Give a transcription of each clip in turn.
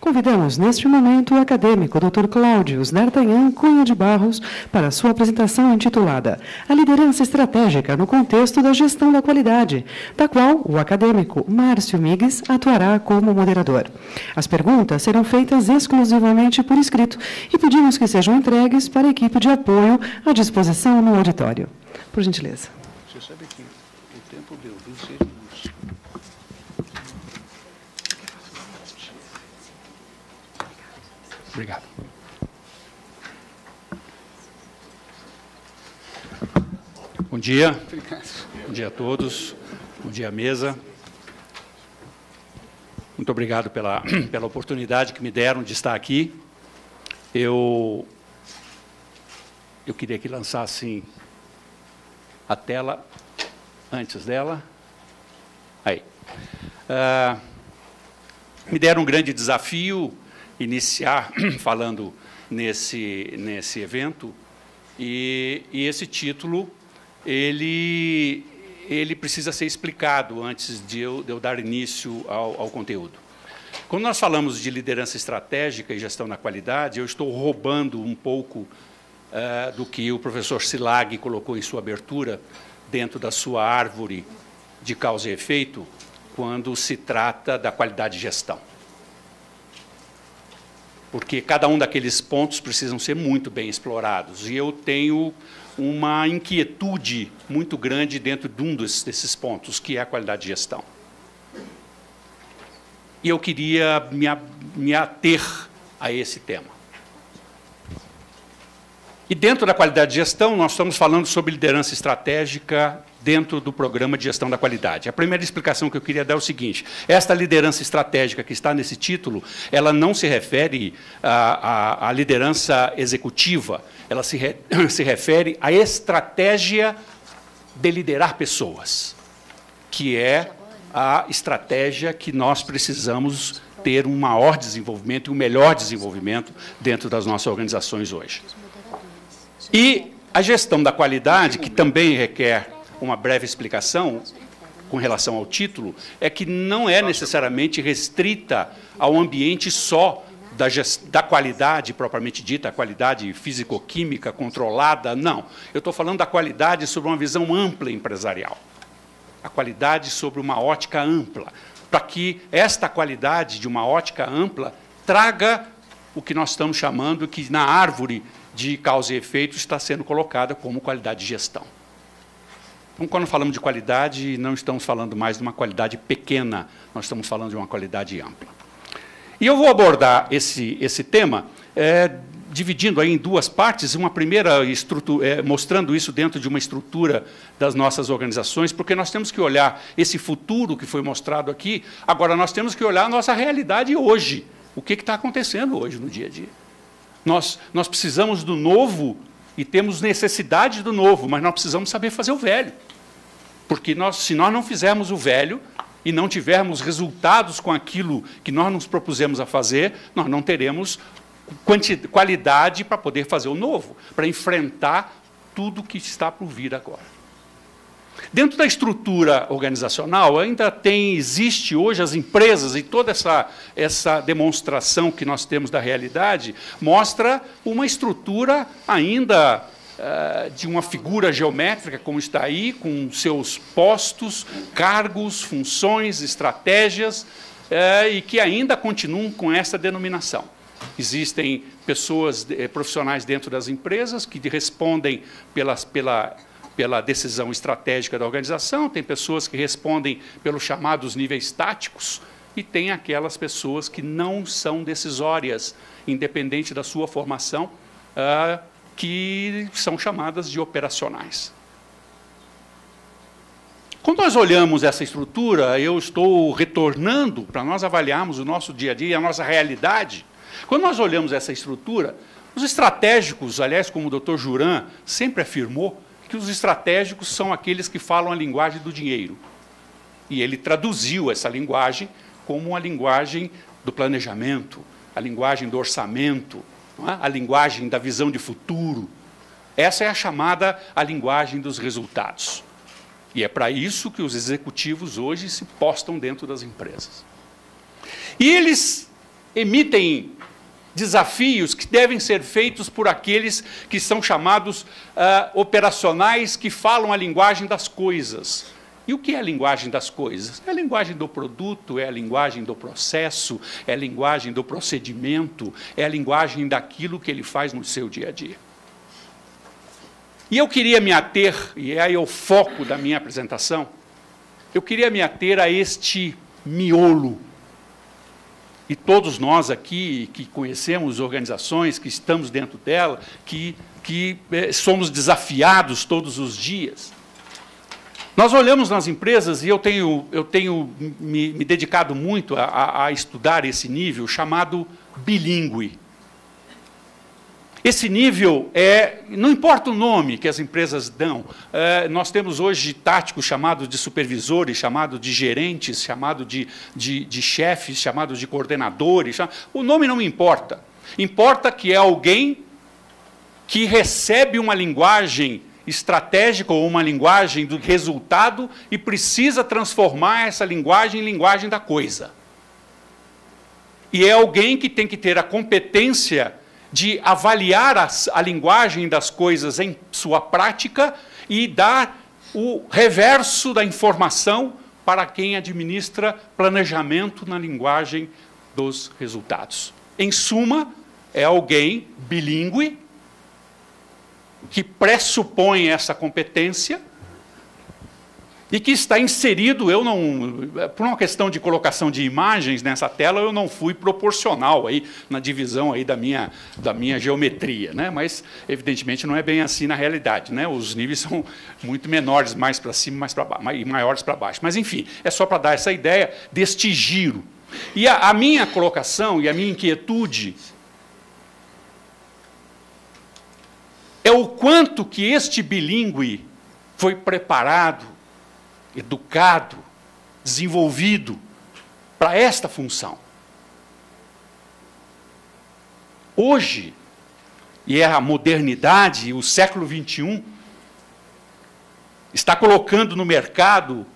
Convidamos neste momento o acadêmico Dr. Cláudio D'Artagnan Cunha de Barros para sua apresentação intitulada A Liderança Estratégica no Contexto da Gestão da Qualidade, da qual o acadêmico Márcio Migues atuará como moderador. As perguntas serão feitas exclusivamente por escrito e pedimos que sejam entregues para a equipe de apoio à disposição no auditório. Por gentileza. Você sabe que o tempo deu 26 minutos. Obrigado. Bom dia. Bom dia a todos. Bom dia, mesa. Muito obrigado pela, pela oportunidade que me deram de estar aqui. Eu, eu queria que lançassem a tela antes dela. Aí. Uh, me deram um grande desafio iniciar falando nesse, nesse evento, e, e esse título ele, ele precisa ser explicado antes de eu, de eu dar início ao, ao conteúdo. Quando nós falamos de liderança estratégica e gestão da qualidade, eu estou roubando um pouco uh, do que o professor Silag colocou em sua abertura, dentro da sua árvore de causa e efeito, quando se trata da qualidade de gestão porque cada um daqueles pontos precisam ser muito bem explorados. E eu tenho uma inquietude muito grande dentro de um desses pontos, que é a qualidade de gestão. E eu queria me, ater a esse tema. E dentro da qualidade de gestão, nós estamos falando sobre liderança estratégica dentro do programa de gestão da qualidade. A primeira explicação que eu queria dar é o seguinte: esta liderança estratégica que está nesse título, ela não se refere à, à, à liderança executiva, ela se, re, se refere à estratégia de liderar pessoas, que é a estratégia que nós precisamos ter um maior desenvolvimento e um melhor desenvolvimento dentro das nossas organizações hoje. E a gestão da qualidade, que também requer uma breve explicação com relação ao título, é que não é necessariamente restrita ao ambiente só da, da qualidade propriamente dita, a qualidade físico-química controlada, não. Eu estou falando da qualidade sobre uma visão ampla empresarial. A qualidade sobre uma ótica ampla, para que esta qualidade de uma ótica ampla traga o que nós estamos chamando que na árvore de causa e efeito está sendo colocada como qualidade de gestão. Então, quando falamos de qualidade, não estamos falando mais de uma qualidade pequena, nós estamos falando de uma qualidade ampla. E eu vou abordar esse, esse tema é, dividindo aí em duas partes, uma primeira é, mostrando isso dentro de uma estrutura das nossas organizações, porque nós temos que olhar esse futuro que foi mostrado aqui, agora nós temos que olhar a nossa realidade hoje, o que está acontecendo hoje no dia a dia. Nós, nós precisamos do novo e temos necessidade do novo, mas nós precisamos saber fazer o velho. Porque nós, se nós não fizermos o velho e não tivermos resultados com aquilo que nós nos propusemos a fazer, nós não teremos qualidade para poder fazer o novo, para enfrentar tudo que está por vir agora. Dentro da estrutura organizacional, ainda tem, existe hoje as empresas e toda essa, essa demonstração que nós temos da realidade mostra uma estrutura ainda uh, de uma figura geométrica, como está aí, com seus postos, cargos, funções, estratégias, uh, e que ainda continuam com essa denominação. Existem pessoas, eh, profissionais dentro das empresas que respondem pelas, pela pela decisão estratégica da organização, tem pessoas que respondem pelos chamados níveis táticos, e tem aquelas pessoas que não são decisórias, independente da sua formação, uh, que são chamadas de operacionais. Quando nós olhamos essa estrutura, eu estou retornando para nós avaliarmos o nosso dia a dia, a nossa realidade. Quando nós olhamos essa estrutura, os estratégicos, aliás, como o doutor Juran sempre afirmou, que os estratégicos são aqueles que falam a linguagem do dinheiro. E ele traduziu essa linguagem como a linguagem do planejamento, a linguagem do orçamento, é? a linguagem da visão de futuro. Essa é a chamada a linguagem dos resultados. E é para isso que os executivos hoje se postam dentro das empresas. E eles emitem desafios que devem ser feitos por aqueles que são chamados uh, operacionais, que falam a linguagem das coisas. E o que é a linguagem das coisas? É a linguagem do produto, é a linguagem do processo, é a linguagem do procedimento, é a linguagem daquilo que ele faz no seu dia a dia. E eu queria me ater, e é aí o foco da minha apresentação, eu queria me ater a este miolo e todos nós aqui que conhecemos organizações, que estamos dentro dela, que, que eh, somos desafiados todos os dias. Nós olhamos nas empresas, e eu tenho, eu tenho me, me dedicado muito a, a estudar esse nível chamado bilíngue. Esse nível é, não importa o nome que as empresas dão, é, nós temos hoje táticos chamados de supervisores, chamados de gerentes, chamados de, de, de chefes, chamados de coordenadores. O nome não importa. Importa que é alguém que recebe uma linguagem estratégica ou uma linguagem do resultado e precisa transformar essa linguagem em linguagem da coisa. E é alguém que tem que ter a competência de avaliar a, a linguagem das coisas em sua prática e dar o reverso da informação para quem administra planejamento na linguagem dos resultados. Em suma, é alguém bilíngue que pressupõe essa competência e que está inserido, eu não, por uma questão de colocação de imagens nessa tela, eu não fui proporcional aí na divisão aí da minha, da minha geometria, né? mas evidentemente não é bem assim na realidade, né? os níveis são muito menores, mais para cima mais para baixo, e maiores para baixo, mas enfim, é só para dar essa ideia deste giro. E a, a minha colocação e a minha inquietude é o quanto que este bilíngue foi preparado educado, desenvolvido para esta função. Hoje, e é a modernidade, o século XXI, está colocando no mercado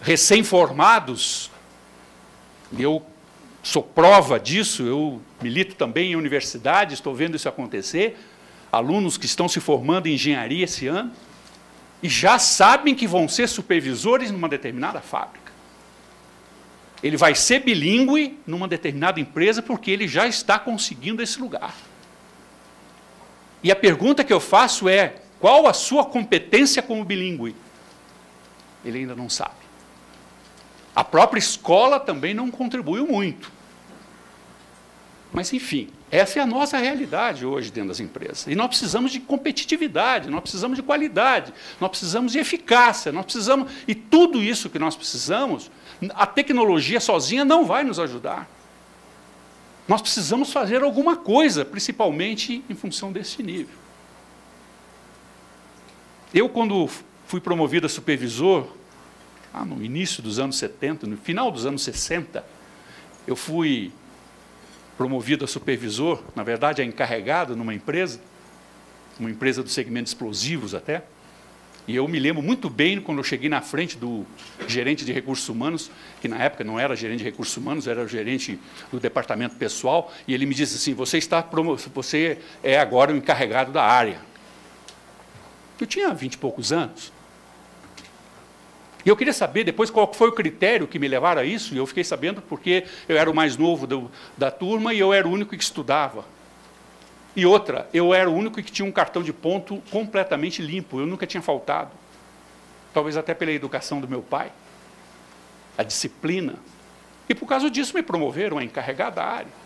recém-formados, eu sou prova disso, eu milito também em universidade, estou vendo isso acontecer, alunos que estão se formando em engenharia esse ano, e já sabem que vão ser supervisores numa determinada fábrica. Ele vai ser bilíngue numa determinada empresa porque ele já está conseguindo esse lugar. E a pergunta que eu faço é: qual a sua competência como bilíngue? Ele ainda não sabe. A própria escola também não contribuiu muito. Mas, enfim, essa é a nossa realidade hoje dentro das empresas. E nós precisamos de competitividade, nós precisamos de qualidade, nós precisamos de eficácia, nós precisamos. E tudo isso que nós precisamos, a tecnologia sozinha não vai nos ajudar. Nós precisamos fazer alguma coisa, principalmente em função desse nível. Eu, quando fui promovido a supervisor, ah, no início dos anos 70, no final dos anos 60, eu fui promovido a supervisor, na verdade, é encarregado numa empresa, uma empresa do segmento explosivos até. E eu me lembro muito bem quando eu cheguei na frente do gerente de recursos humanos, que na época não era gerente de recursos humanos, era o gerente do departamento pessoal, e ele me disse assim: "Você está você é agora o encarregado da área". Eu tinha vinte e poucos anos. E eu queria saber depois qual foi o critério que me levaram a isso, e eu fiquei sabendo porque eu era o mais novo do, da turma e eu era o único que estudava. E outra, eu era o único que tinha um cartão de ponto completamente limpo, eu nunca tinha faltado. Talvez até pela educação do meu pai, a disciplina. E por causa disso me promoveram a encarregada da área.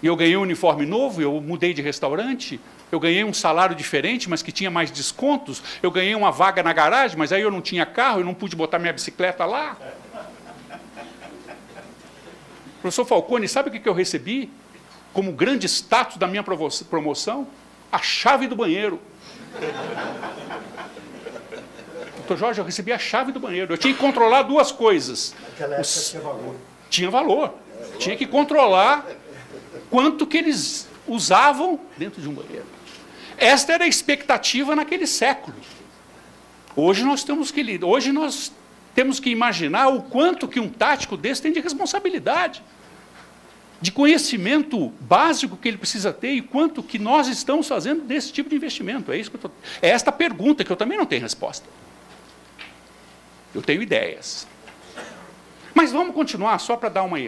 E eu ganhei um uniforme novo, eu mudei de restaurante, eu ganhei um salário diferente, mas que tinha mais descontos. Eu ganhei uma vaga na garagem, mas aí eu não tinha carro, eu não pude botar minha bicicleta lá. Professor Falcone, sabe o que eu recebi como grande status da minha promoção? A chave do banheiro. Doutor Jorge, eu recebi a chave do banheiro. Eu tinha que controlar duas coisas. Naquela Os... tinha valor. Tinha valor. Tinha que controlar quanto que eles usavam dentro de um banheiro. Esta era a expectativa naquele século. Hoje nós temos que hoje nós temos que imaginar o quanto que um tático desse tem de responsabilidade. de conhecimento básico que ele precisa ter e quanto que nós estamos fazendo desse tipo de investimento? É, isso tô... é esta pergunta que eu também não tenho resposta. Eu tenho ideias. Mas vamos continuar, só para dar uma.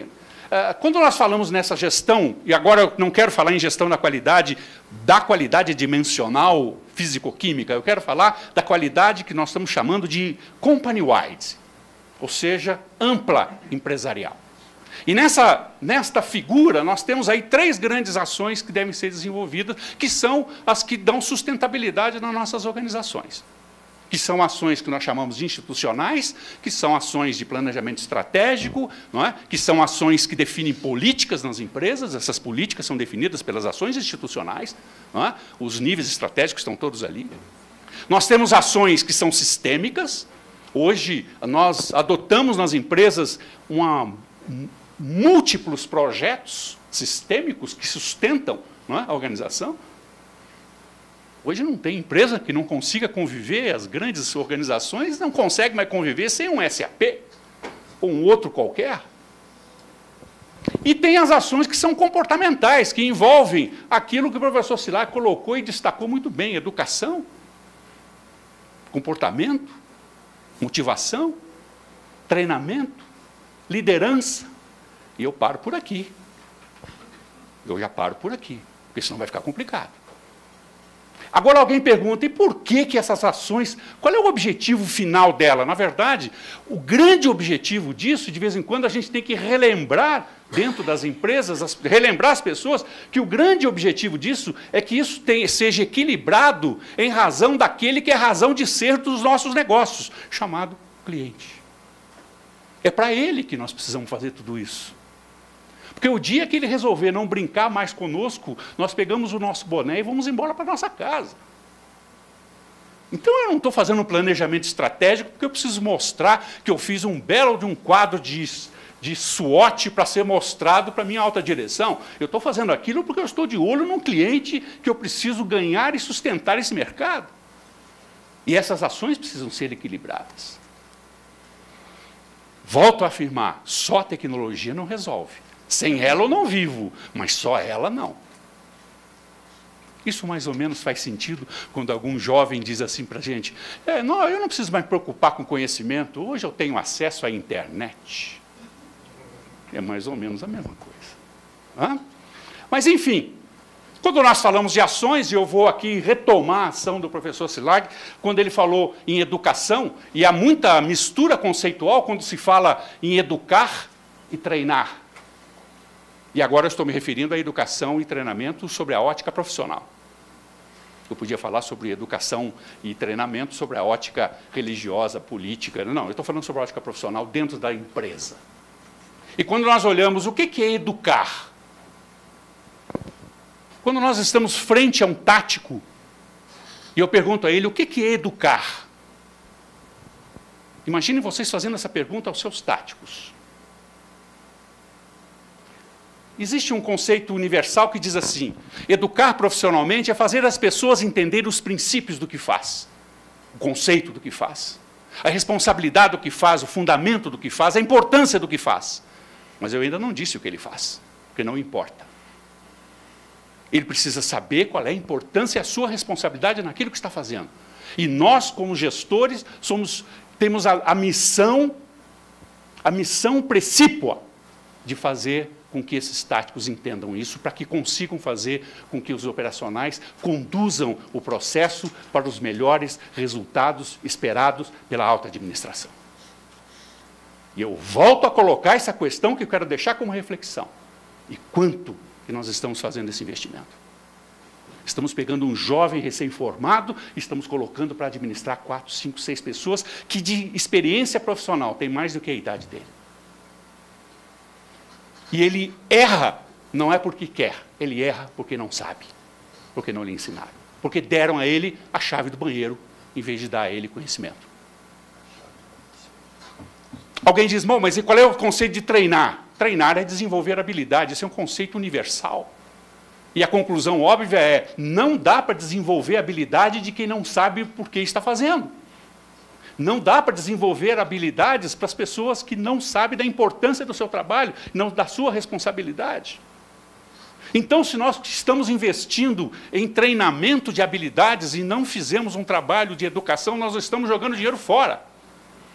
Uh, quando nós falamos nessa gestão, e agora eu não quero falar em gestão da qualidade, da qualidade dimensional físico-química, eu quero falar da qualidade que nós estamos chamando de company-wide, ou seja, ampla empresarial. E nessa, nesta figura, nós temos aí três grandes ações que devem ser desenvolvidas, que são as que dão sustentabilidade nas nossas organizações. Que são ações que nós chamamos de institucionais, que são ações de planejamento estratégico, não é? que são ações que definem políticas nas empresas, essas políticas são definidas pelas ações institucionais, não é? os níveis estratégicos estão todos ali. Nós temos ações que são sistêmicas, Hoje, nós adotamos nas empresas uma múltiplos projetos sistêmicos que sustentam é, a organização. Hoje não tem empresa que não consiga conviver, as grandes organizações não conseguem mais conviver sem um SAP ou um outro qualquer. E tem as ações que são comportamentais, que envolvem aquilo que o professor Silar colocou e destacou muito bem: educação, comportamento, motivação, treinamento, liderança, e eu paro por aqui. Eu já paro por aqui, porque senão vai ficar complicado. Agora alguém pergunta, e por que, que essas ações, qual é o objetivo final dela? Na verdade, o grande objetivo disso, de vez em quando, a gente tem que relembrar dentro das empresas, as, relembrar as pessoas, que o grande objetivo disso é que isso tem, seja equilibrado em razão daquele que é razão de ser dos nossos negócios, chamado cliente. É para ele que nós precisamos fazer tudo isso. Porque o dia que ele resolver não brincar mais conosco, nós pegamos o nosso boné e vamos embora para nossa casa. Então eu não estou fazendo um planejamento estratégico porque eu preciso mostrar que eu fiz um belo de um quadro de, de SWOT para ser mostrado para a minha alta direção. Eu estou fazendo aquilo porque eu estou de olho num cliente que eu preciso ganhar e sustentar esse mercado. E essas ações precisam ser equilibradas. Volto a afirmar, só tecnologia não resolve. Sem ela eu não vivo, mas só ela não. Isso mais ou menos faz sentido quando algum jovem diz assim para a gente: é, não, eu não preciso mais me preocupar com conhecimento, hoje eu tenho acesso à internet. É mais ou menos a mesma coisa. Hã? Mas, enfim, quando nós falamos de ações, e eu vou aqui retomar a ação do professor Silag, quando ele falou em educação, e há muita mistura conceitual quando se fala em educar e treinar. E agora estou me referindo à educação e treinamento sobre a ótica profissional. Eu podia falar sobre educação e treinamento sobre a ótica religiosa, política. Não, eu estou falando sobre a ótica profissional dentro da empresa. E quando nós olhamos o que é educar, quando nós estamos frente a um tático, e eu pergunto a ele o que é educar. Imaginem vocês fazendo essa pergunta aos seus táticos. Existe um conceito universal que diz assim: educar profissionalmente é fazer as pessoas entenderem os princípios do que faz, o conceito do que faz, a responsabilidade do que faz, o fundamento do que faz, a importância do que faz. Mas eu ainda não disse o que ele faz, porque não importa. Ele precisa saber qual é a importância e a sua responsabilidade naquilo que está fazendo. E nós, como gestores, somos, temos a, a missão, a missão precípua de fazer com que esses táticos entendam isso, para que consigam fazer com que os operacionais conduzam o processo para os melhores resultados esperados pela alta administração. E eu volto a colocar essa questão que eu quero deixar como reflexão. E quanto que nós estamos fazendo esse investimento? Estamos pegando um jovem recém-formado, estamos colocando para administrar quatro, cinco, seis pessoas que de experiência profissional tem mais do que a idade dele. E ele erra, não é porque quer, ele erra porque não sabe, porque não lhe ensinaram. Porque deram a ele a chave do banheiro, em vez de dar a ele conhecimento. Alguém diz, mas qual é o conceito de treinar? Treinar é desenvolver habilidade, esse é um conceito universal. E a conclusão óbvia é: não dá para desenvolver habilidade de quem não sabe por que está fazendo. Não dá para desenvolver habilidades para as pessoas que não sabem da importância do seu trabalho, não da sua responsabilidade. Então, se nós estamos investindo em treinamento de habilidades e não fizemos um trabalho de educação, nós estamos jogando dinheiro fora.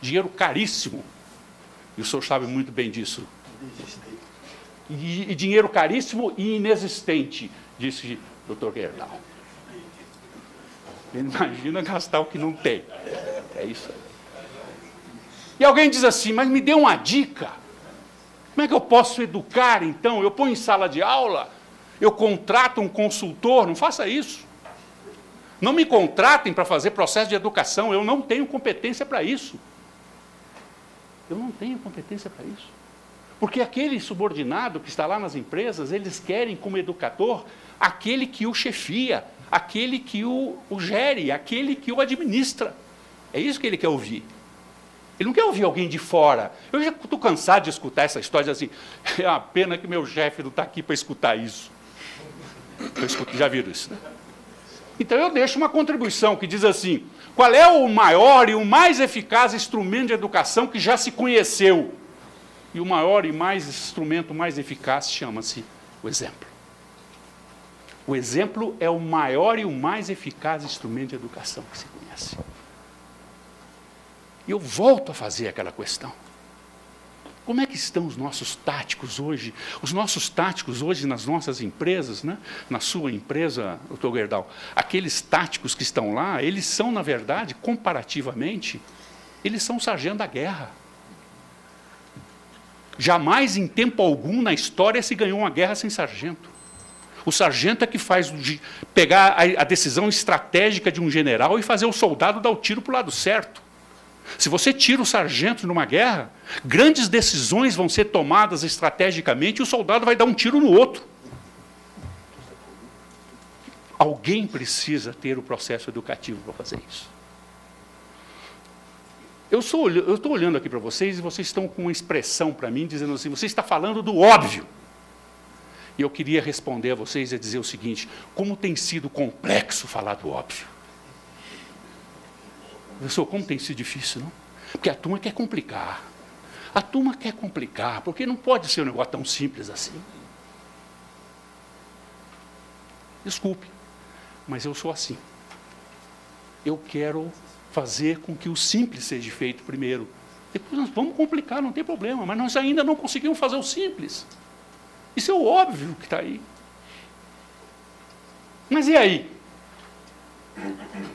Dinheiro caríssimo. E o senhor sabe muito bem disso. E, e dinheiro caríssimo e inexistente, disse o doutor Gerdau. Imagina gastar o que não tem. É isso aí. E alguém diz assim, mas me dê uma dica. Como é que eu posso educar então? Eu ponho em sala de aula? Eu contrato um consultor? Não faça isso. Não me contratem para fazer processo de educação, eu não tenho competência para isso. Eu não tenho competência para isso. Porque aquele subordinado que está lá nas empresas, eles querem, como educador, aquele que o chefia, aquele que o, o gere, aquele que o administra. É isso que ele quer ouvir. Ele não quer ouvir alguém de fora. Eu já estou cansado de escutar essa história assim. É uma pena que meu chefe não está aqui para escutar isso. Escuto, já viram isso, né? Então eu deixo uma contribuição que diz assim: qual é o maior e o mais eficaz instrumento de educação que já se conheceu? E o maior e mais instrumento mais eficaz chama-se o exemplo. O exemplo é o maior e o mais eficaz instrumento de educação que se conhece. E eu volto a fazer aquela questão. Como é que estão os nossos táticos hoje? Os nossos táticos hoje nas nossas empresas, né? na sua empresa, doutor Gerdau, aqueles táticos que estão lá, eles são, na verdade, comparativamente, eles são sargento da guerra. Jamais em tempo algum na história se ganhou uma guerra sem sargento. O sargento é que faz pegar a, a decisão estratégica de um general e fazer o soldado dar o tiro para o lado certo. Se você tira o sargento numa guerra, grandes decisões vão ser tomadas estrategicamente e o soldado vai dar um tiro no outro. Alguém precisa ter o processo educativo para fazer isso. Eu estou olhando aqui para vocês e vocês estão com uma expressão para mim dizendo assim: você está falando do óbvio. E eu queria responder a vocês e dizer o seguinte: como tem sido complexo falar do óbvio. Professor, como tem sido difícil, não? Porque a turma quer complicar. A turma quer complicar, porque não pode ser um negócio tão simples assim. Desculpe, mas eu sou assim. Eu quero fazer com que o simples seja feito primeiro. Depois nós vamos complicar, não tem problema, mas nós ainda não conseguimos fazer o simples. Isso é o óbvio que está aí. Mas e aí?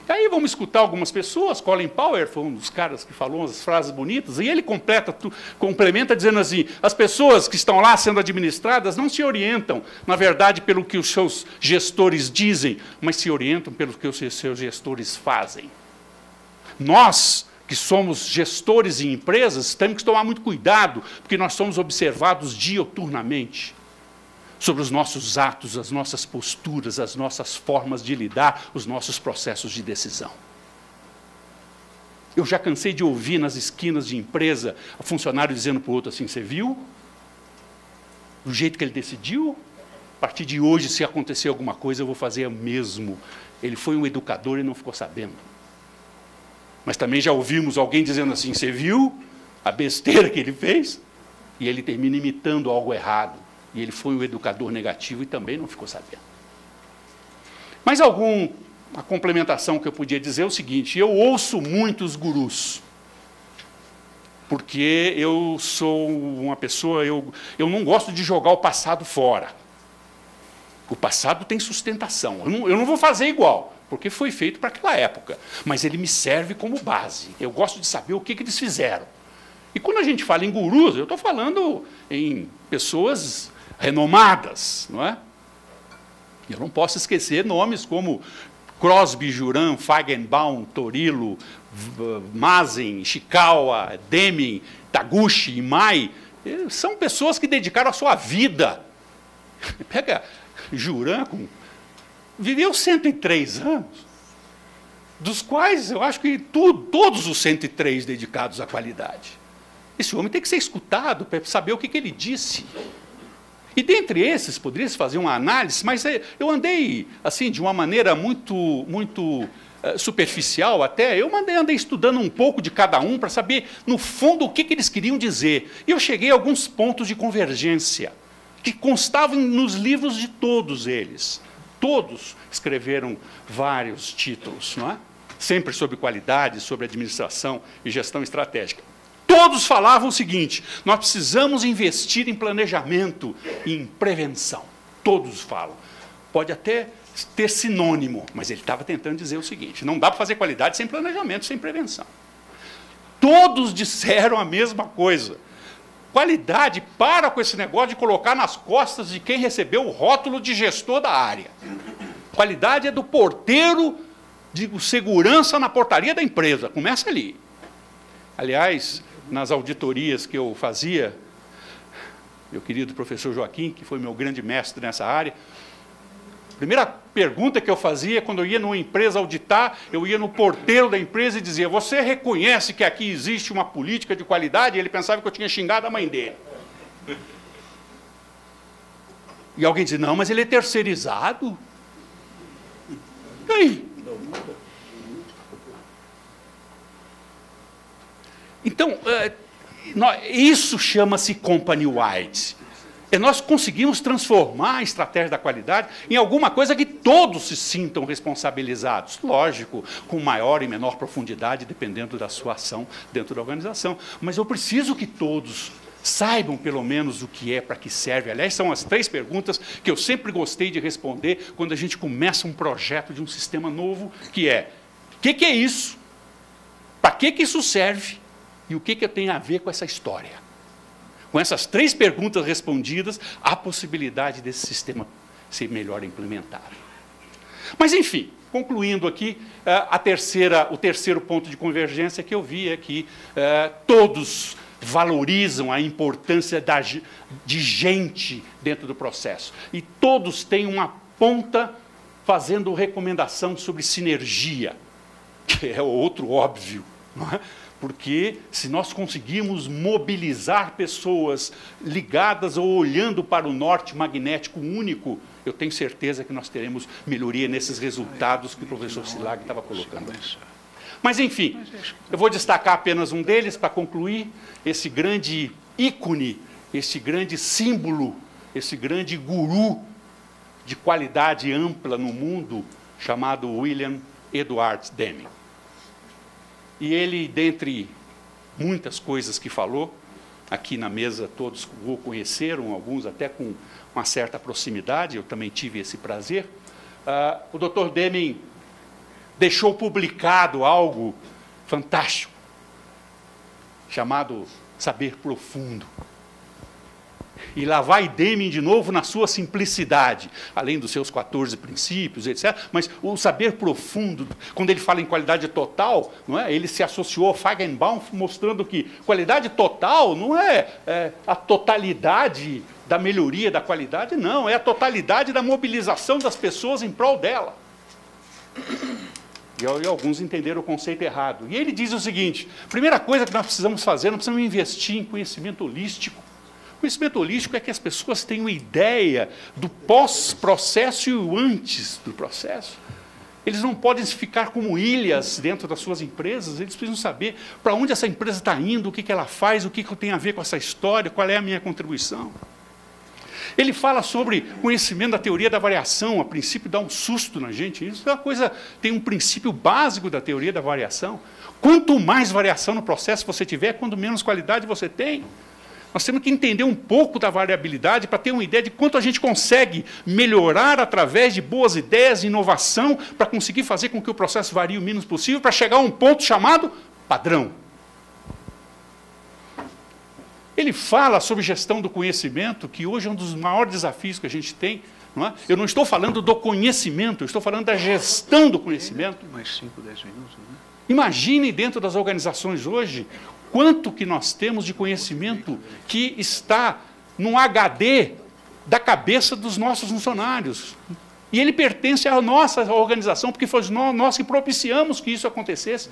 E aí vamos escutar algumas pessoas, Colin Powell foi um dos caras que falou umas frases bonitas, e ele completa, complementa dizendo assim: as pessoas que estão lá sendo administradas não se orientam, na verdade, pelo que os seus gestores dizem, mas se orientam pelo que os seus gestores fazem. Nós, que somos gestores em empresas, temos que tomar muito cuidado, porque nós somos observados dioturnamente sobre os nossos atos, as nossas posturas, as nossas formas de lidar, os nossos processos de decisão. Eu já cansei de ouvir nas esquinas de empresa a funcionário dizendo para o outro assim: Você viu? Do jeito que ele decidiu? A partir de hoje, se acontecer alguma coisa, eu vou fazer o mesmo. Ele foi um educador e não ficou sabendo. Mas também já ouvimos alguém dizendo assim: Você viu a besteira que ele fez? E ele termina imitando algo errado. E ele foi um educador negativo e também não ficou sabendo. Mas algum a complementação que eu podia dizer é o seguinte: eu ouço muitos gurus, porque eu sou uma pessoa, eu, eu não gosto de jogar o passado fora. O passado tem sustentação. Eu não, eu não vou fazer igual, porque foi feito para aquela época, mas ele me serve como base. Eu gosto de saber o que, que eles fizeram. E quando a gente fala em gurus, eu estou falando em pessoas renomadas, não é? Eu não posso esquecer nomes como Crosby, Juran, Feigenbaum, Torilo, Mazen, Ishikawa, Deming, Taguchi, Imai, são pessoas que dedicaram a sua vida. Pega Juran, com, viveu 103 anos, dos quais eu acho que tudo, todos os 103 dedicados à qualidade. Esse homem tem que ser escutado para saber o que, que ele disse. E dentre esses, poderia-se fazer uma análise, mas é, eu andei assim de uma maneira muito, muito uh, superficial até, eu mandei, andei estudando um pouco de cada um para saber, no fundo, o que, que eles queriam dizer. E eu cheguei a alguns pontos de convergência, que constavam nos livros de todos eles. Todos escreveram vários títulos, não é? sempre sobre qualidade, sobre administração e gestão estratégica. Todos falavam o seguinte: nós precisamos investir em planejamento e em prevenção. Todos falam. Pode até ter sinônimo, mas ele estava tentando dizer o seguinte: não dá para fazer qualidade sem planejamento, sem prevenção. Todos disseram a mesma coisa. Qualidade para com esse negócio de colocar nas costas de quem recebeu o rótulo de gestor da área. Qualidade é do porteiro de segurança na portaria da empresa. Começa ali. Aliás, nas auditorias que eu fazia, meu querido professor Joaquim, que foi meu grande mestre nessa área, a primeira pergunta que eu fazia quando eu ia numa empresa auditar, eu ia no porteiro da empresa e dizia: Você reconhece que aqui existe uma política de qualidade? E ele pensava que eu tinha xingado a mãe dele. E alguém dizia: Não, mas ele é terceirizado. E aí? Então, é, isso chama-se company wide. E nós conseguimos transformar a estratégia da qualidade em alguma coisa que todos se sintam responsabilizados. Lógico, com maior e menor profundidade, dependendo da sua ação dentro da organização. Mas eu preciso que todos saibam pelo menos o que é, para que serve. Aliás, são as três perguntas que eu sempre gostei de responder quando a gente começa um projeto de um sistema novo, que é: o que, que, é isso? Para que, que isso serve? E o que, que tem a ver com essa história? Com essas três perguntas respondidas, há possibilidade desse sistema ser melhor implementado. Mas, enfim, concluindo aqui, eh, a terceira, o terceiro ponto de convergência que eu vi é que eh, todos valorizam a importância da, de gente dentro do processo. E todos têm uma ponta fazendo recomendação sobre sinergia, que é outro óbvio. É? Porque se nós conseguirmos mobilizar pessoas ligadas ou olhando para o norte magnético único, eu tenho certeza que nós teremos melhoria nesses resultados que o professor Silag estava colocando. Mas, enfim, eu vou destacar apenas um deles para concluir: esse grande ícone, esse grande símbolo, esse grande guru de qualidade ampla no mundo, chamado William Edward Deming. E ele, dentre muitas coisas que falou, aqui na mesa todos o conheceram, alguns até com uma certa proximidade, eu também tive esse prazer. Uh, o Dr. Deming deixou publicado algo fantástico, chamado Saber Profundo. E lá vai Deming de novo na sua simplicidade, além dos seus 14 princípios, etc. Mas o saber profundo, quando ele fala em qualidade total, não é? ele se associou a Feigenbaum, mostrando que qualidade total não é, é a totalidade da melhoria da qualidade, não, é a totalidade da mobilização das pessoas em prol dela. E alguns entenderam o conceito errado. E ele diz o seguinte: primeira coisa que nós precisamos fazer, nós precisamos investir em conhecimento holístico Conhecimento holístico é que as pessoas tenham ideia do pós-processo e o antes do processo. Eles não podem ficar como ilhas dentro das suas empresas, eles precisam saber para onde essa empresa está indo, o que, que ela faz, o que, que tem a ver com essa história, qual é a minha contribuição. Ele fala sobre conhecimento da teoria da variação, a princípio dá um susto na gente. Isso é uma coisa, tem um princípio básico da teoria da variação. Quanto mais variação no processo você tiver, quanto menos qualidade você tem. Nós temos que entender um pouco da variabilidade para ter uma ideia de quanto a gente consegue melhorar através de boas ideias, inovação, para conseguir fazer com que o processo varie o menos possível, para chegar a um ponto chamado padrão. Ele fala sobre gestão do conhecimento, que hoje é um dos maiores desafios que a gente tem. Não é? Eu não estou falando do conhecimento, eu estou falando da gestão do conhecimento. Mais 5, 10 minutos. Né? Imagine dentro das organizações hoje quanto que nós temos de conhecimento que está num HD da cabeça dos nossos funcionários. E ele pertence à nossa organização, porque foi nós que propiciamos que isso acontecesse.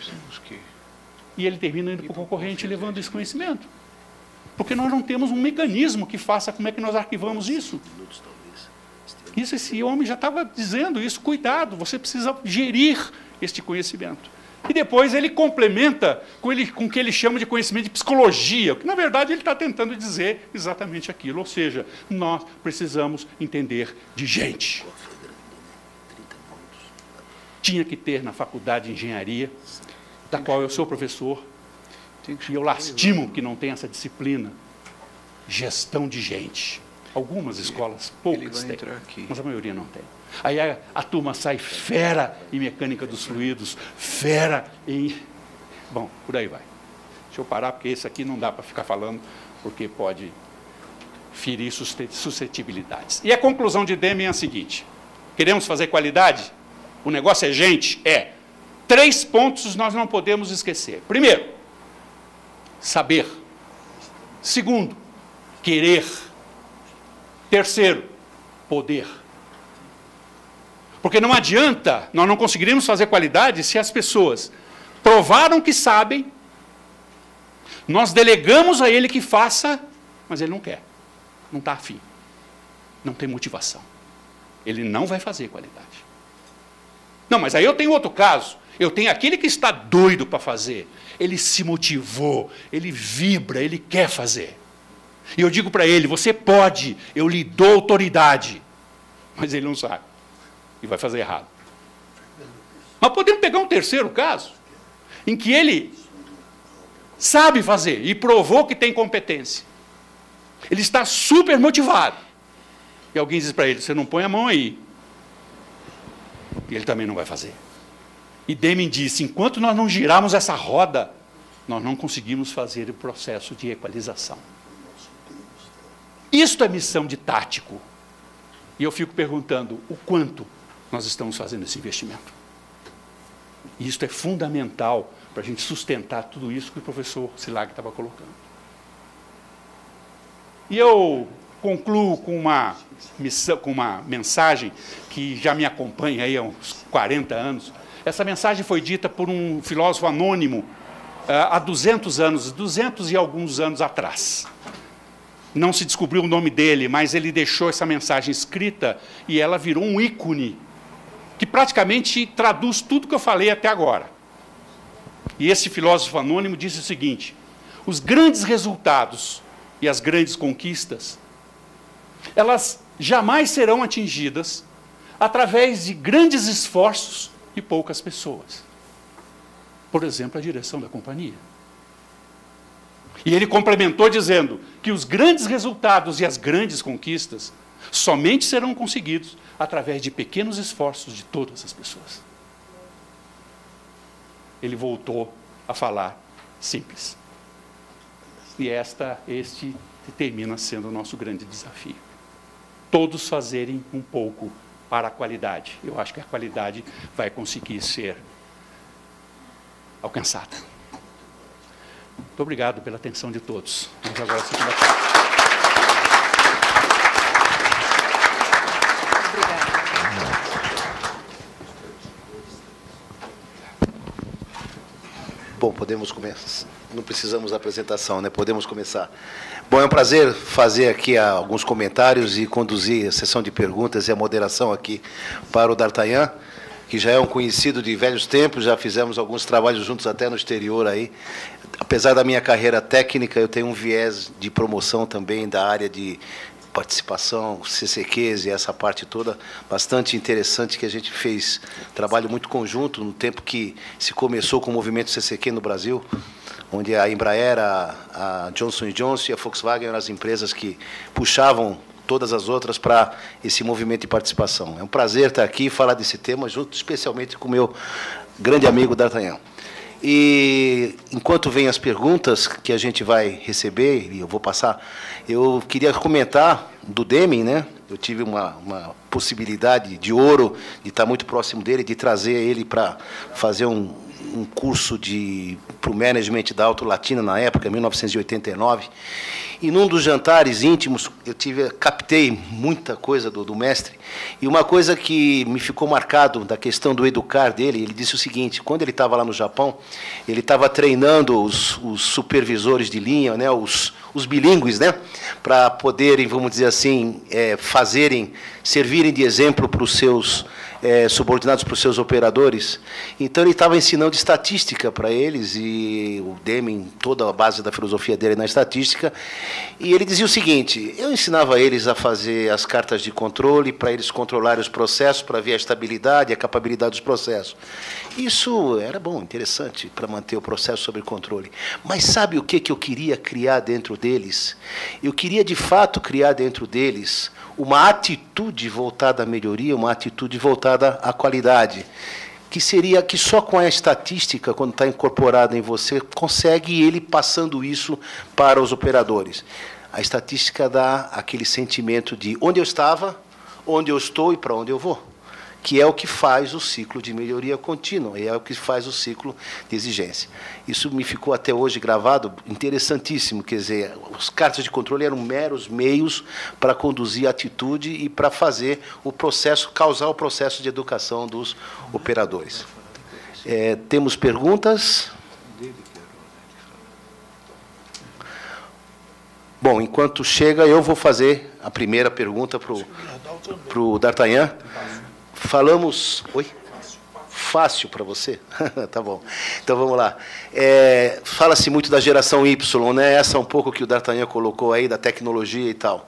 E ele termina indo para o concorrente levando esse conhecimento. Porque nós não temos um mecanismo que faça como é que nós arquivamos isso. Isso esse homem já estava dizendo isso, cuidado, você precisa gerir este conhecimento. E depois ele complementa com, ele, com o que ele chama de conhecimento de psicologia, que na verdade ele está tentando dizer exatamente aquilo. Ou seja, nós precisamos entender de gente. Tinha que ter na faculdade de engenharia, da qual eu sou professor, e eu lastimo que não tem essa disciplina, gestão de gente. Algumas escolas, poucas têm, mas a maioria não tem. Aí a, a, turma sai fera em mecânica dos fluidos, fera em. Bom, por aí vai. Deixa eu parar, porque esse aqui não dá para ficar falando, porque pode ferir suscetibilidades. E a conclusão de Deming é a seguinte: queremos fazer qualidade? O negócio é gente? É. Três pontos nós não podemos esquecer. Primeiro, saber. Segundo, querer. Terceiro, poder. Porque não adianta, nós não conseguiremos fazer qualidade se as pessoas provaram que sabem, nós delegamos a ele que faça, mas ele não quer, não está afim, não tem motivação. Ele não vai fazer qualidade. Não, mas aí eu tenho outro caso. Eu tenho aquele que está doido para fazer. Ele se motivou, ele vibra, ele quer fazer. E eu digo para ele: você pode, eu lhe dou autoridade. Mas ele não sabe e vai fazer errado. Mas podemos pegar um terceiro caso, em que ele sabe fazer e provou que tem competência. Ele está super motivado. E alguém diz para ele: Você não põe a mão aí. E ele também não vai fazer. E Deming disse: Enquanto nós não girarmos essa roda, nós não conseguimos fazer o processo de equalização. Isto é missão de tático. E eu fico perguntando: o quanto nós estamos fazendo esse investimento. E isso é fundamental para a gente sustentar tudo isso que o professor Silag estava colocando. E eu concluo com uma, missão, com uma mensagem que já me acompanha aí há uns 40 anos. Essa mensagem foi dita por um filósofo anônimo uh, há 200 anos, 200 e alguns anos atrás. Não se descobriu o nome dele, mas ele deixou essa mensagem escrita e ela virou um ícone que praticamente traduz tudo que eu falei até agora. E esse filósofo anônimo disse o seguinte: os grandes resultados e as grandes conquistas, elas jamais serão atingidas através de grandes esforços e poucas pessoas. Por exemplo, a direção da companhia. E ele complementou dizendo que os grandes resultados e as grandes conquistas somente serão conseguidos através de pequenos esforços de todas as pessoas. Ele voltou a falar simples. E esta, este termina sendo o nosso grande desafio. Todos fazerem um pouco para a qualidade. Eu acho que a qualidade vai conseguir ser alcançada. Muito obrigado pela atenção de todos. Vamos agora segunda Bom, podemos começar. Não precisamos da apresentação, né? Podemos começar. Bom, é um prazer fazer aqui alguns comentários e conduzir a sessão de perguntas e a moderação aqui para o D'Artagnan, que já é um conhecido de velhos tempos, já fizemos alguns trabalhos juntos até no exterior aí. Apesar da minha carreira técnica, eu tenho um viés de promoção também da área de participação, CCQs e essa parte toda bastante interessante que a gente fez trabalho muito conjunto no tempo que se começou com o movimento CCQ no Brasil, onde a Embraer, a, a Johnson Johnson e a Volkswagen eram as empresas que puxavam todas as outras para esse movimento de participação. É um prazer estar aqui e falar desse tema junto especialmente com o meu grande amigo D'Artagnan. E enquanto vem as perguntas que a gente vai receber, e eu vou passar, eu queria comentar do Deming, né? Eu tive uma, uma possibilidade de ouro de estar muito próximo dele, de trazer ele para fazer um, um curso para o management da Auto Latina na época, 1989. E num dos jantares íntimos, eu tive, captei muita coisa do, do mestre. E uma coisa que me ficou marcado da questão do educar dele, ele disse o seguinte: quando ele estava lá no Japão, ele estava treinando os, os, supervisores de linha, né, os, os bilíngues, né, para poderem, vamos dizer assim, é, fazerem, servirem de exemplo para os seus é, subordinados para os seus operadores. Então ele estava ensinando estatística para eles e o Deming, toda a base da filosofia dele é na estatística. E ele dizia o seguinte: eu ensinava eles a fazer as cartas de controle para eles controlarem os processos, para ver a estabilidade, a capacidade dos processos. Isso era bom, interessante para manter o processo sob controle. Mas sabe o que que eu queria criar dentro deles? Eu queria de fato criar dentro deles uma atitude voltada à melhoria, uma atitude voltada à qualidade, que seria que só com a estatística, quando está incorporada em você, consegue ele passando isso para os operadores. A estatística dá aquele sentimento de onde eu estava, onde eu estou e para onde eu vou que é o que faz o ciclo de melhoria contínua, e é o que faz o ciclo de exigência. Isso me ficou até hoje gravado, interessantíssimo, quer dizer, os cartas de controle eram meros meios para conduzir a atitude e para fazer o processo, causar o processo de educação dos operadores. É, temos perguntas? Bom, enquanto chega, eu vou fazer a primeira pergunta para o D'Artagnan. Falamos. Oi? Fácil para você? tá bom. Então vamos lá. É, Fala-se muito da geração Y, né? Essa é um pouco que o D'Artagnan colocou aí, da tecnologia e tal.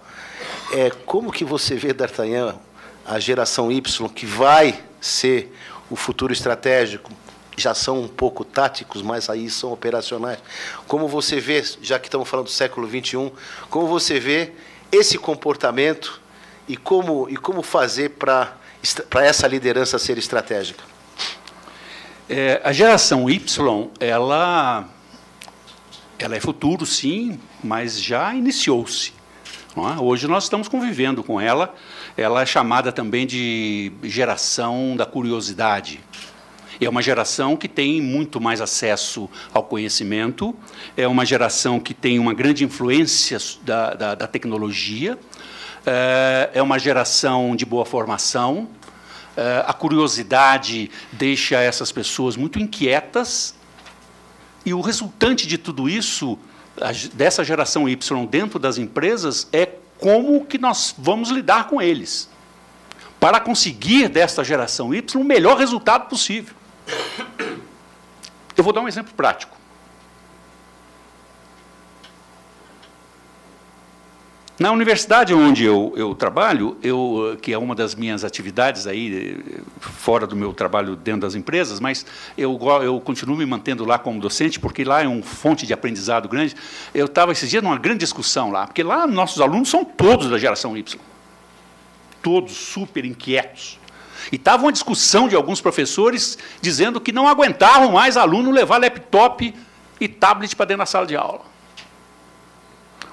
É, como que você vê, D'Artagnan, a geração Y, que vai ser o futuro estratégico? Já são um pouco táticos, mas aí são operacionais. Como você vê, já que estamos falando do século XXI, como você vê esse comportamento e como, e como fazer para para essa liderança ser estratégica? É, a geração Y, ela, ela é futuro, sim, mas já iniciou-se. É? Hoje nós estamos convivendo com ela. Ela é chamada também de geração da curiosidade. É uma geração que tem muito mais acesso ao conhecimento, é uma geração que tem uma grande influência da, da, da tecnologia, é, é uma geração de boa formação. É, a curiosidade deixa essas pessoas muito inquietas. E o resultante de tudo isso, dessa geração Y dentro das empresas, é como que nós vamos lidar com eles. Para conseguir desta geração Y o melhor resultado possível. Eu vou dar um exemplo prático. Na universidade onde eu, eu trabalho, eu, que é uma das minhas atividades aí, fora do meu trabalho dentro das empresas, mas eu, eu continuo me mantendo lá como docente, porque lá é uma fonte de aprendizado grande. Eu estava esses dias numa grande discussão lá, porque lá nossos alunos são todos da geração Y. Todos super inquietos. E estava uma discussão de alguns professores dizendo que não aguentavam mais aluno levar laptop e tablet para dentro da sala de aula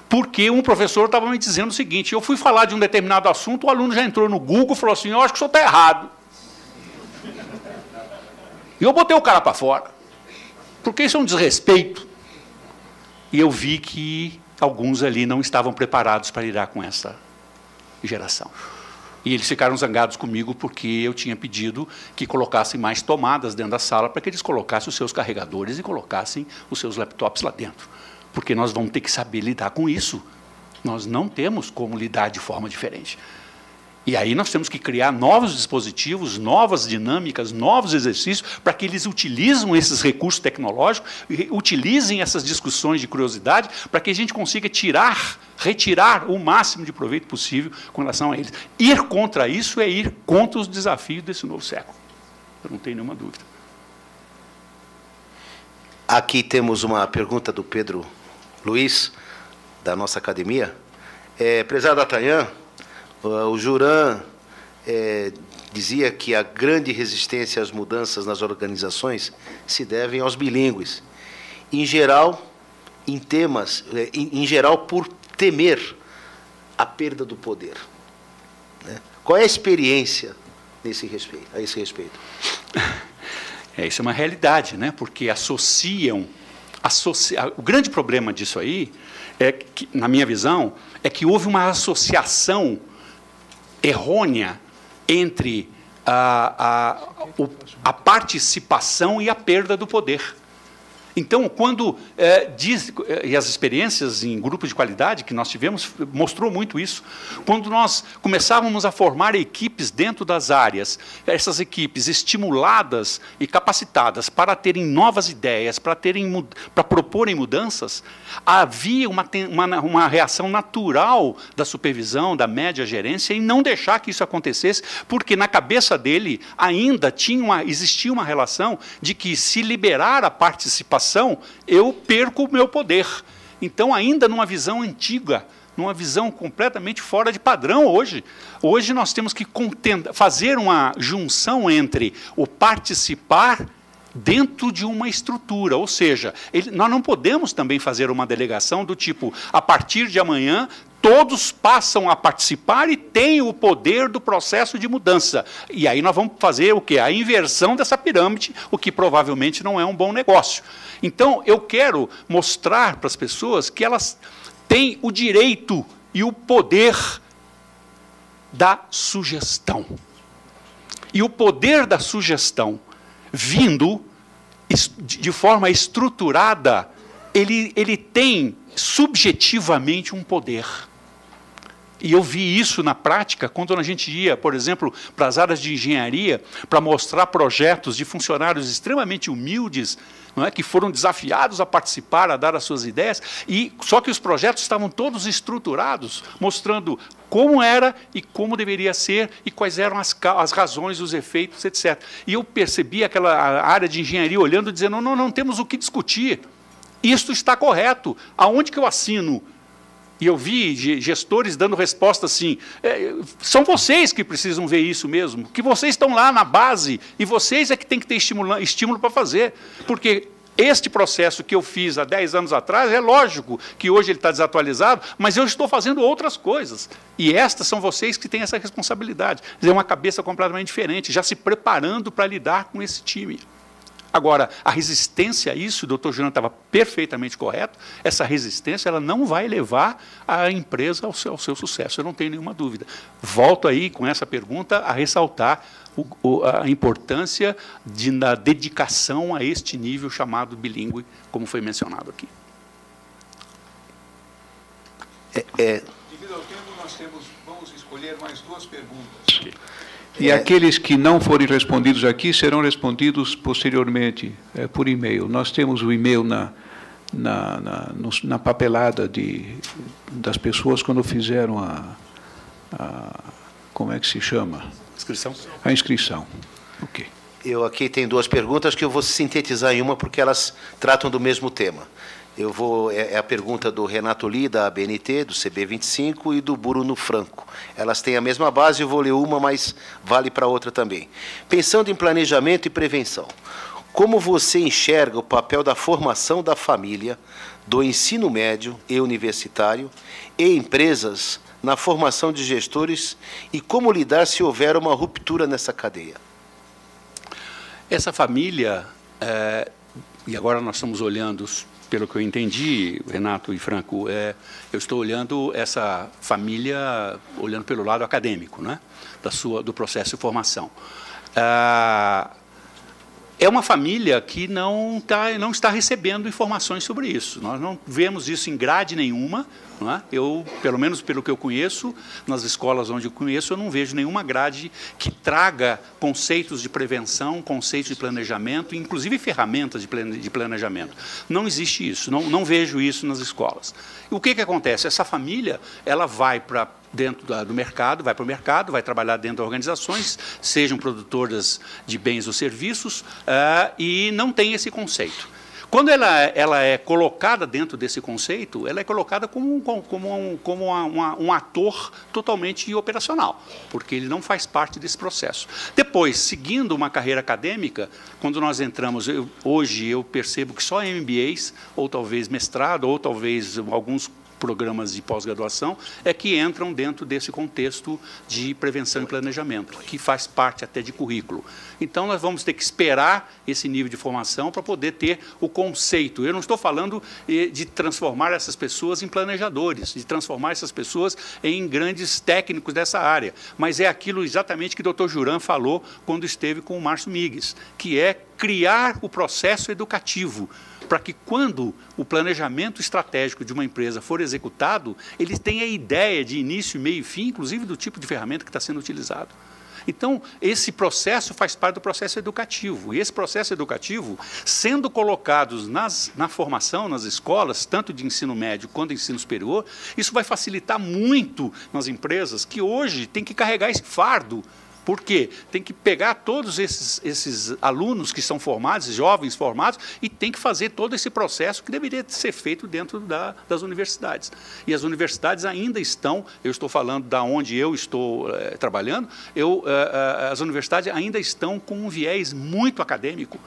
porque um professor estava me dizendo o seguinte: eu fui falar de um determinado assunto, o aluno já entrou no Google e falou assim: eu acho que o senhor está errado. E eu botei o cara para fora, porque isso é um desrespeito. E eu vi que alguns ali não estavam preparados para lidar com essa geração. E eles ficaram zangados comigo porque eu tinha pedido que colocassem mais tomadas dentro da sala para que eles colocassem os seus carregadores e colocassem os seus laptops lá dentro porque nós vamos ter que saber lidar com isso. Nós não temos como lidar de forma diferente. E aí nós temos que criar novos dispositivos, novas dinâmicas, novos exercícios, para que eles utilizem esses recursos tecnológicos, utilizem essas discussões de curiosidade, para que a gente consiga tirar, retirar o máximo de proveito possível com relação a eles. Ir contra isso é ir contra os desafios desse novo século. Eu não tenho nenhuma dúvida. Aqui temos uma pergunta do Pedro Luiz, da nossa academia. É, prezado D'Artagnan, o Juran é, dizia que a grande resistência às mudanças nas organizações se devem aos bilíngues. Em geral, em temas, é, em, em geral, por temer a perda do poder. Né? Qual é a experiência nesse respeito, a esse respeito? É, isso é uma realidade, né? porque associam associa... o grande problema disso aí, é que, na minha visão, é que houve uma associação errônea entre a, a, a participação e a perda do poder. Então, quando é, diz, e as experiências em grupos de qualidade que nós tivemos mostrou muito isso, quando nós começávamos a formar equipes dentro das áreas, essas equipes estimuladas e capacitadas para terem novas ideias, para terem para proporem mudanças, havia uma, uma, uma reação natural da supervisão, da média gerência em não deixar que isso acontecesse, porque na cabeça dele ainda tinha uma, existia uma relação de que se liberar a participação eu perco o meu poder. Então, ainda numa visão antiga, numa visão completamente fora de padrão hoje. Hoje nós temos que fazer uma junção entre o participar dentro de uma estrutura, ou seja, ele, nós não podemos também fazer uma delegação do tipo, a partir de amanhã todos passam a participar e têm o poder do processo de mudança. E aí nós vamos fazer o quê? A inversão dessa pirâmide, o que provavelmente não é um bom negócio. Então, eu quero mostrar para as pessoas que elas têm o direito e o poder da sugestão. E o poder da sugestão vindo de forma estruturada, ele, ele tem subjetivamente um poder. E eu vi isso na prática quando a gente ia, por exemplo, para as áreas de engenharia, para mostrar projetos de funcionários extremamente humildes, não é, que foram desafiados a participar, a dar as suas ideias, e só que os projetos estavam todos estruturados, mostrando como era e como deveria ser e quais eram as, as razões, os efeitos, etc. E eu percebi aquela área de engenharia olhando, dizendo: não, não, não temos o que discutir. Isto está correto. Aonde que eu assino? E eu vi gestores dando resposta assim: é, são vocês que precisam ver isso mesmo, que vocês estão lá na base e vocês é que têm que ter estímulo para fazer. Porque este processo que eu fiz há 10 anos atrás, é lógico que hoje ele está desatualizado, mas eu estou fazendo outras coisas. E estas são vocês que têm essa responsabilidade. É uma cabeça completamente diferente, já se preparando para lidar com esse time. Agora, a resistência a isso, o doutor Juliano estava perfeitamente correto, essa resistência ela não vai levar a empresa ao seu, ao seu, sucesso, eu não tenho nenhuma dúvida. Volto aí com essa pergunta a ressaltar o, o, a importância de, da dedicação a este nível chamado bilíngue, como foi mencionado aqui. É, é... Devido ao tempo, nós temos, vamos escolher mais duas perguntas. E é. aqueles que não forem respondidos aqui serão respondidos posteriormente é, por e-mail. Nós temos o e-mail na, na, na, na, papelada de, das pessoas quando fizeram a, a. Como é que se chama? Inscrição. A inscrição. Ok. Eu aqui tenho duas perguntas que eu vou sintetizar em uma porque elas tratam do mesmo tema. Eu vou é, é a pergunta do Renato Li, da ABNT, do CB25 e do Bruno Franco. Elas têm a mesma base, eu vou ler uma, mas vale para outra também. Pensando em planejamento e prevenção, como você enxerga o papel da formação da família, do ensino médio e universitário e empresas na formação de gestores e como lidar se houver uma ruptura nessa cadeia? Essa família, é, e agora nós estamos olhando pelo que eu entendi, Renato e Franco, é, eu estou olhando essa família, olhando pelo lado acadêmico, né, da sua, do processo de formação. Ah, é uma família que não, tá, não está recebendo informações sobre isso. Nós não vemos isso em grade nenhuma. É? Eu, pelo menos pelo que eu conheço, nas escolas onde eu conheço, eu não vejo nenhuma grade que traga conceitos de prevenção, conceitos de planejamento, inclusive ferramentas de planejamento. Não existe isso, não, não vejo isso nas escolas. E o que, que acontece? Essa família ela vai para dentro do mercado, vai para o mercado, vai trabalhar dentro de organizações, sejam produtoras de bens ou serviços, uh, e não tem esse conceito. Quando ela, ela é colocada dentro desse conceito, ela é colocada como, como, um, como uma, um ator totalmente operacional, porque ele não faz parte desse processo. Depois, seguindo uma carreira acadêmica, quando nós entramos, eu, hoje eu percebo que só MBAs, ou talvez mestrado, ou talvez alguns programas de pós-graduação, é que entram dentro desse contexto de prevenção e planejamento, que faz parte até de currículo. Então, nós vamos ter que esperar esse nível de formação para poder ter o conceito. Eu não estou falando eh, de transformar essas pessoas em planejadores, de transformar essas pessoas em grandes técnicos dessa área, mas é aquilo exatamente que o doutor Juran falou quando esteve com o Márcio Migues, que é criar o processo educativo para que quando o planejamento estratégico de uma empresa for executado, ele tenha ideia de início, meio e fim, inclusive do tipo de ferramenta que está sendo utilizado. Então, esse processo faz parte do processo educativo. E esse processo educativo, sendo colocados nas, na formação, nas escolas, tanto de ensino médio quanto de ensino superior, isso vai facilitar muito nas empresas que hoje têm que carregar esse fardo por quê? Tem que pegar todos esses, esses alunos que são formados, jovens formados, e tem que fazer todo esse processo que deveria ser feito dentro da, das universidades. E as universidades ainda estão, eu estou falando da onde eu estou é, trabalhando, eu, é, as universidades ainda estão com um viés muito acadêmico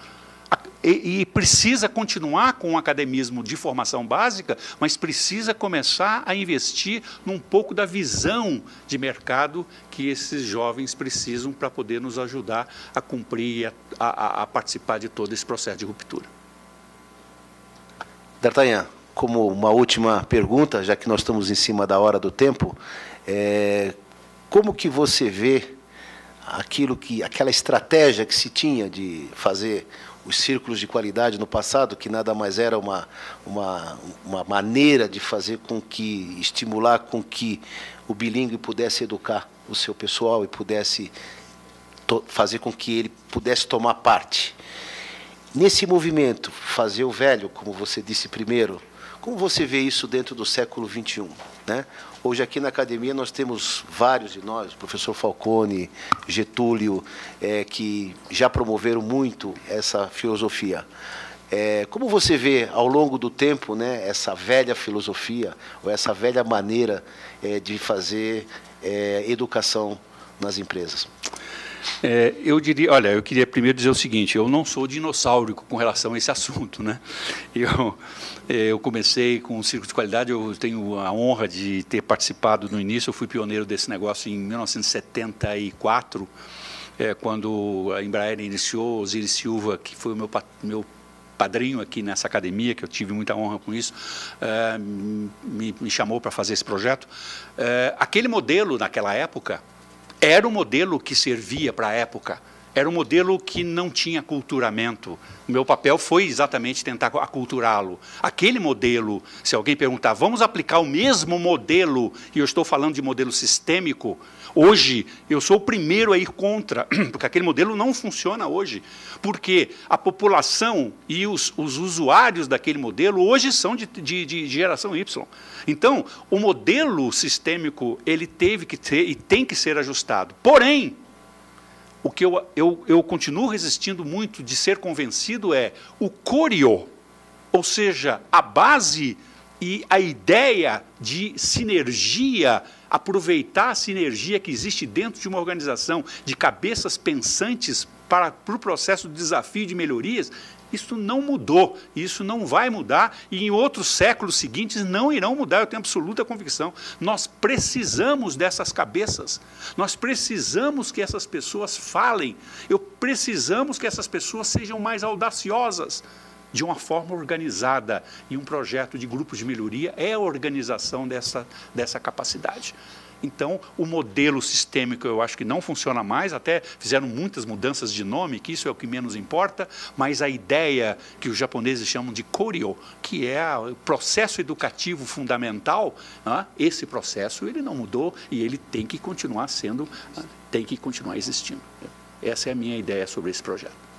e, e, precisa continuar com o academismo de formação básica, mas precisa começar a investir num pouco da visão de mercado que esses jovens precisam para poder nos ajudar a cumprir, a, a, a participar de todo esse processo de ruptura. D'Artagnan, como uma última pergunta, já que nós estamos em cima da hora do tempo, é, como que você vê aquilo que, aquela estratégia que se tinha de fazer os círculos de qualidade no passado, que nada mais era uma, uma, uma maneira de fazer com que, estimular com que o bilíngue pudesse educar o seu pessoal e pudesse fazer com que ele pudesse tomar parte. Nesse movimento, fazer o velho, como você disse primeiro, como você vê isso dentro do século XXI? Né? Hoje aqui na academia nós temos vários de nós, o professor Falcone, Getúlio, é, que já promoveram muito essa filosofia. É, como você vê ao longo do tempo né, essa velha filosofia, ou essa velha maneira é, de fazer é, educação nas empresas? É, eu diria, olha, eu queria primeiro dizer o seguinte: eu não sou dinossauro com relação a esse assunto, né? Eu, é, eu comecei com o Circo de Qualidade, eu tenho a honra de ter participado no início, eu fui pioneiro desse negócio em 1974, é, quando a Embraer iniciou, Osiris Silva, que foi o meu, meu padrinho aqui nessa academia, que eu tive muita honra com isso, é, me, me, chamou para fazer esse projeto. É, aquele modelo, naquela época, era o modelo que servia para a época. Era um modelo que não tinha culturamento. O meu papel foi exatamente tentar aculturá-lo. Aquele modelo, se alguém perguntar, vamos aplicar o mesmo modelo, e eu estou falando de modelo sistêmico, hoje eu sou o primeiro a ir contra, porque aquele modelo não funciona hoje. Porque a população e os, os usuários daquele modelo hoje são de, de, de geração Y. Então, o modelo sistêmico ele teve que ter e tem que ser ajustado. Porém, o que eu, eu, eu continuo resistindo muito de ser convencido é o corio, ou seja, a base e a ideia de sinergia, aproveitar a sinergia que existe dentro de uma organização de cabeças pensantes para, para o processo de desafio de melhorias, isso não mudou, isso não vai mudar e em outros séculos seguintes não irão mudar, eu tenho absoluta convicção. Nós precisamos dessas cabeças, nós precisamos que essas pessoas falem, eu precisamos que essas pessoas sejam mais audaciosas de uma forma organizada. E um projeto de grupos de melhoria é a organização dessa, dessa capacidade. Então, o modelo sistêmico eu acho que não funciona mais, até fizeram muitas mudanças de nome, que isso é o que menos importa, mas a ideia que os japoneses chamam de Koryo, que é o processo educativo fundamental, né, esse processo ele não mudou e ele tem que continuar sendo, tem que continuar existindo. Essa é a minha ideia sobre esse projeto.